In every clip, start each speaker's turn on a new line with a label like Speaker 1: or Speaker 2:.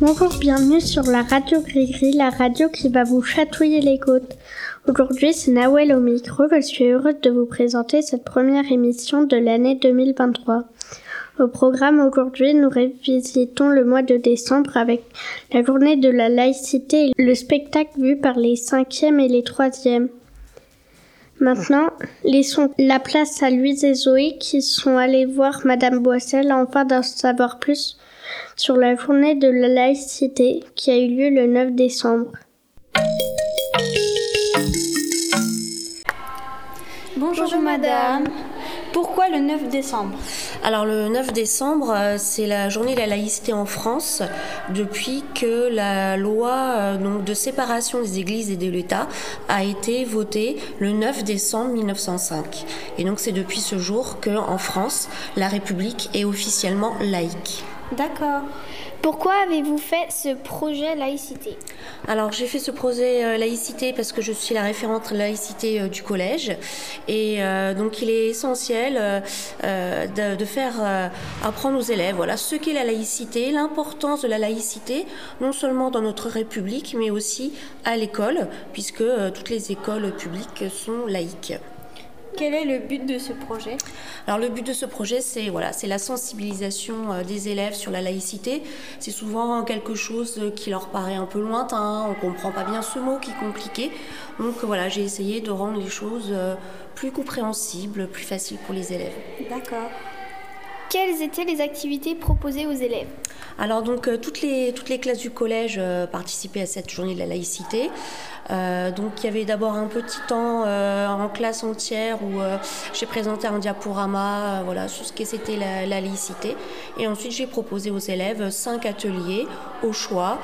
Speaker 1: Bonjour, bienvenue sur la radio Gris-Gris, la radio qui va vous chatouiller les côtes. Aujourd'hui, c'est Nawel au micro. Je suis heureuse de vous présenter cette première émission de l'année 2023. Au programme aujourd'hui, nous revisitons le mois de décembre avec la journée de la laïcité et le spectacle vu par les cinquièmes et les troisièmes. Maintenant, laissons la place à Louise et Zoé qui sont allées voir Madame Boissel afin d'en savoir plus sur la journée de la laïcité qui a eu lieu le 9 décembre.
Speaker 2: Bonjour, madame. Pourquoi le 9 décembre
Speaker 3: Alors le 9 décembre, euh, c'est la journée de la laïcité en France depuis que la loi euh, de séparation des églises et de l'État a été votée le 9 décembre 1905. Et donc c'est depuis ce jour que en France, la République est officiellement laïque.
Speaker 2: D'accord. Pourquoi avez-vous fait ce projet laïcité?
Speaker 3: Alors j'ai fait ce projet euh, laïcité parce que je suis la référente laïcité euh, du collège et euh, donc il est essentiel de, faire apprendre aux élèves ce qu'est la laïcité, l'importance de la laïcité non seulement dans notre République mais aussi à l'école puisque toutes les écoles publiques sont laïques.
Speaker 2: Quel est le but de ce projet?
Speaker 3: Alors le but de ce projet, c'est voilà, c'est la sensibilisation euh, des élèves sur la laïcité. C'est souvent quelque chose qui leur paraît un peu lointain, on comprend pas bien ce mot qui est compliqué. Donc voilà, j'ai essayé de rendre les choses euh, plus compréhensibles, plus faciles pour les élèves.
Speaker 2: D'accord. Quelles étaient les activités proposées aux élèves
Speaker 3: alors donc euh, toutes les, classes du collège participaient à cette journée de la laïcité. Euh, donc il y avait d'abord un petit temps euh, en classe entière où euh, j'ai présenté un diaporama voilà, sur ce que c'était la, laïcité. Et ensuite j'ai proposé aux élèves cinq ateliers au choix,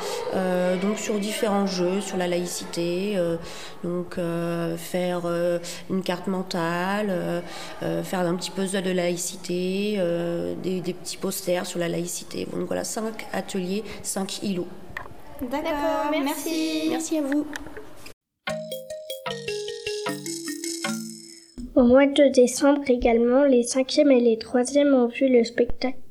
Speaker 3: donc sur différents jeux, sur la laïcité, donc faire une carte mentale, faire un petit puzzle de laïcité, des, des, petits posters sur la laïcité. Donc voilà, cinq ateliers, cinq îlots.
Speaker 2: D'accord, merci.
Speaker 3: Merci à vous.
Speaker 1: Au mois de décembre également, les cinquièmes et les troisièmes ont vu le spectacle.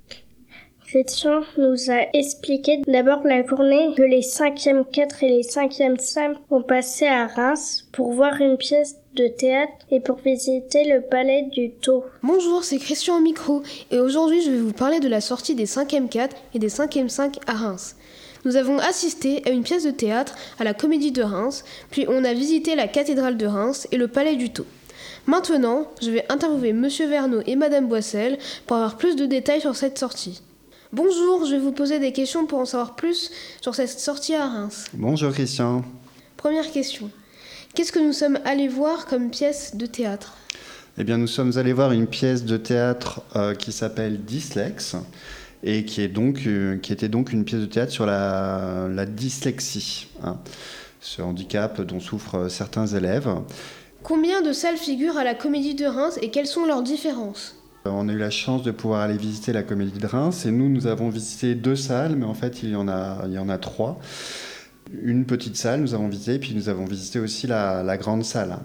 Speaker 1: Christian nous a expliqué d'abord la journée que les cinquièmes 4 et les cinquièmes 5 ont passé à Reims pour voir une pièce de théâtre et pour visiter le palais du Tau.
Speaker 4: Bonjour, c'est Christian au micro et aujourd'hui je vais vous parler de la sortie des 5e 4 et des 5e 5 à Reims. Nous avons assisté à une pièce de théâtre à la Comédie de Reims, puis on a visité la cathédrale de Reims et le palais du Tau. Maintenant, je vais interviewer Monsieur Verneau et Madame Boissel pour avoir plus de détails sur cette sortie. Bonjour, je vais vous poser des questions pour en savoir plus sur cette sortie à Reims.
Speaker 5: Bonjour Christian.
Speaker 4: Première question. Qu'est-ce que nous sommes allés voir comme pièce de théâtre?
Speaker 5: Eh bien, nous sommes allés voir une pièce de théâtre euh, qui s'appelle Dyslex et qui, est donc, euh, qui était donc une pièce de théâtre sur la, dyslexie, hein, ce handicap dont souffrent certains élèves.
Speaker 4: Combien de salles figurent à la Comédie de Reims et quelles sont leurs différences?
Speaker 5: On a eu la chance de pouvoir aller visiter la Comédie de Reims et nous, nous avons visité deux salles, mais en fait, il y en a, il y en a trois. Une petite salle, nous avons visité, puis nous avons visité aussi la, grande salle.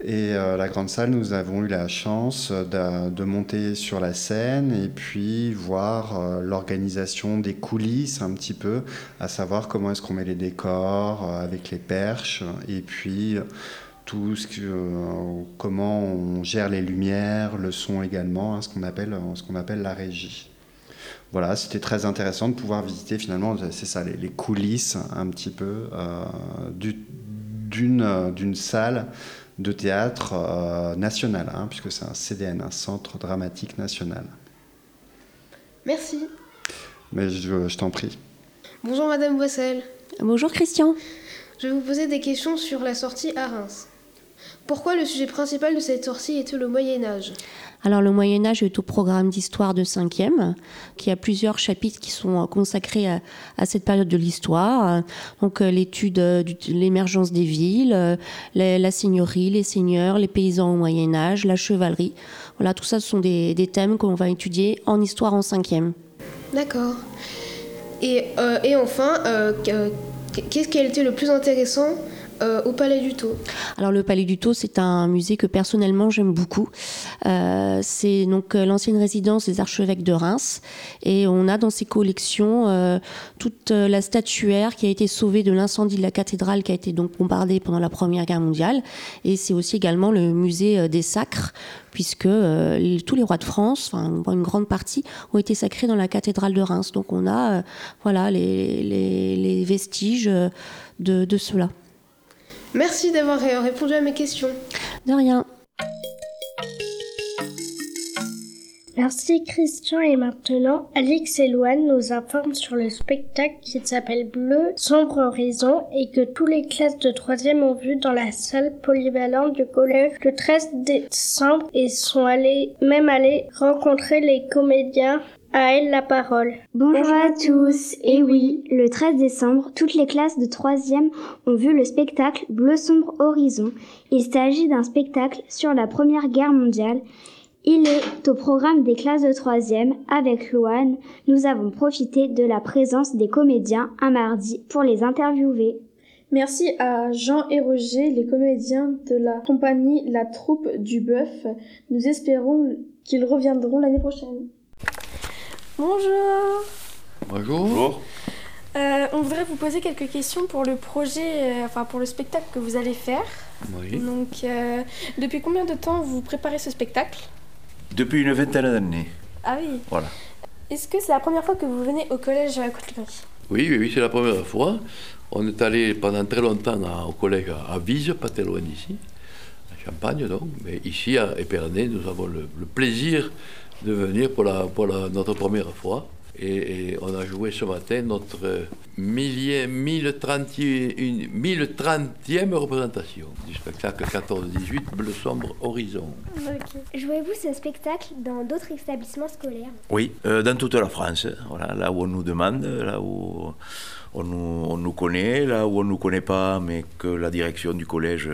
Speaker 5: Et euh, la grande salle, nous avons eu la chance de, monter sur la scène et puis voir euh, l'organisation des coulisses un petit peu, à savoir comment est-ce qu'on met les décors euh, avec les perches et puis tout ce que, euh, comment on gère les lumières, le son également, hein, ce qu'on appelle, ce qu'on appelle la régie. Voilà, c'était très intéressant de pouvoir visiter finalement, c'est ça, les, coulisses un petit peu euh, d'une, d'une salle de théâtre euh, national, hein, puisque c'est un CDN, un centre dramatique national.
Speaker 4: Merci.
Speaker 5: Mais je, je t'en prie.
Speaker 4: Bonjour Madame Boissel.
Speaker 3: Bonjour Christian.
Speaker 4: Je vais vous poser des questions sur la sortie à Reims. Pourquoi le sujet principal de cette sortie était le Moyen Âge?
Speaker 3: Alors le Moyen Âge est au programme d'histoire de 5e, qui a plusieurs chapitres qui sont consacrés à, cette période de l'histoire. Donc euh, l'étude euh, de l'émergence des villes, euh, la seigneurie, les seigneurs, les paysans au Moyen Âge, la chevalerie. Voilà, tout ça ce sont des, thèmes qu'on va étudier en histoire en 5e.
Speaker 4: D'accord. Et, et enfin, qu'est-ce qui a été le plus intéressant euh, au Palais du Taux
Speaker 3: Alors le Palais du Taux, c'est un musée que personnellement j'aime beaucoup. Euh, c'est donc euh, l'ancienne résidence des archevêques de Reims et on a dans ses collections toute la statuaire qui a été sauvée de l'incendie de la cathédrale qui a été donc bombardée pendant la Première Guerre mondiale et c'est aussi également le musée des sacres puisque tous les rois de France, enfin une grande partie, ont été sacrés dans la cathédrale de Reims. Donc on a voilà les, les, vestiges de, de cela.
Speaker 4: Merci d'avoir répondu à mes questions.
Speaker 3: De rien.
Speaker 1: Merci Christian et maintenant Alix et Loane nous informent sur le spectacle qui s'appelle Bleu Sombre Horizon et que tous les classes de 3 ont vu dans la salle polyvalente du collège le 13 décembre et sont allés même allés rencontrer les comédiens à elle la parole.
Speaker 6: Bonjour à tous. Et oui, le 13 décembre, toutes les classes de 3e ont vu le spectacle Bleu sombre horizon. Il s'agit d'un spectacle sur la Première Guerre mondiale. Il est au programme des classes de 3e. Avec Louane, nous avons profité de la présence des comédiens un mardi pour les interviewer.
Speaker 7: Merci à Jean et Roger, les comédiens de la compagnie La Troupe du Bœuf. Nous espérons qu'ils reviendront l'année prochaine.
Speaker 2: Bonjour.
Speaker 8: Bonjour.
Speaker 2: Euh, on voudrait vous poser quelques questions pour le projet, euh, enfin pour le spectacle que vous allez faire.
Speaker 8: Oui.
Speaker 2: Donc, euh, depuis combien de temps vous préparez ce spectacle?
Speaker 8: Depuis une vingtaine d'années.
Speaker 2: Ah oui.
Speaker 8: Voilà.
Speaker 2: Est-ce que c'est la première fois que vous venez au collège à côte
Speaker 8: Oui, oui, oui c'est la première fois. On est allé pendant très longtemps au collège à Vise, pas très loin d'ici, à Champagne donc. Mais ici, à Épernay, nous avons le plaisir de venir pour, la, pour notre première fois. Et, on a joué ce matin notre millier, 1030e, 1030e représentation du spectacle 14-18 Bleu Sombre Horizon.
Speaker 6: Jouez-vous ce spectacle dans d'autres établissements scolaires?
Speaker 8: Oui, euh, dans toute la France. Voilà, là où on nous demande, là où on nous, connaît, là où on ne nous connaît pas, mais que la direction du collège,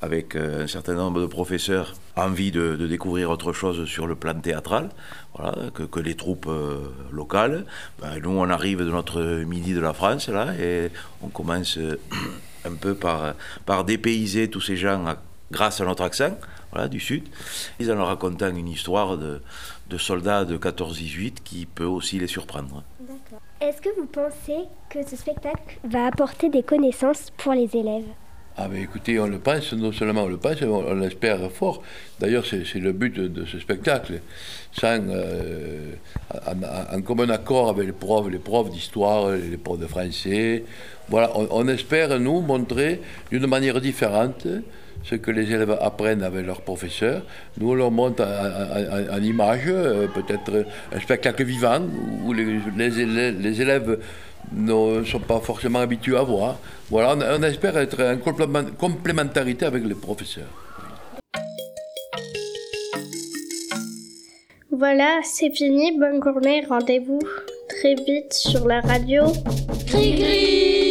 Speaker 8: avec euh, un certain nombre de professeurs, envie de, découvrir autre chose sur le plan théâtral, voilà, que, les troupes euh, locales. Ben, nous, on arrive de notre midi de la France, là, et on commence euh, un peu par, par dépayser tous ces gens grâce à notre accent, voilà, du Sud, ils en leur racontant une histoire de, de soldats de 14-18 qui peut aussi les surprendre.
Speaker 6: Est-ce que vous pensez que ce spectacle va apporter des connaissances pour les élèves?
Speaker 8: Ah ben écoutez, on le pense, non seulement on le pense, on, l'espère fort. D'ailleurs, c'est le but de, ce spectacle. Euh, en, commun accord avec les profs, les profs d'histoire, les profs de français. Voilà, on espère, nous, montrer d'une manière différente ce que les élèves apprennent avec leurs professeurs. Nous, on leur montre en, image, euh, peut-être un spectacle vivant, où les, les, élèves, ne sont pas forcément habitués à voir. Voilà, on, espère être en complémentarité avec les professeurs.
Speaker 1: Voilà, c'est fini. Bonne journée. Rendez-vous très vite sur la radio.
Speaker 2: Gris, gris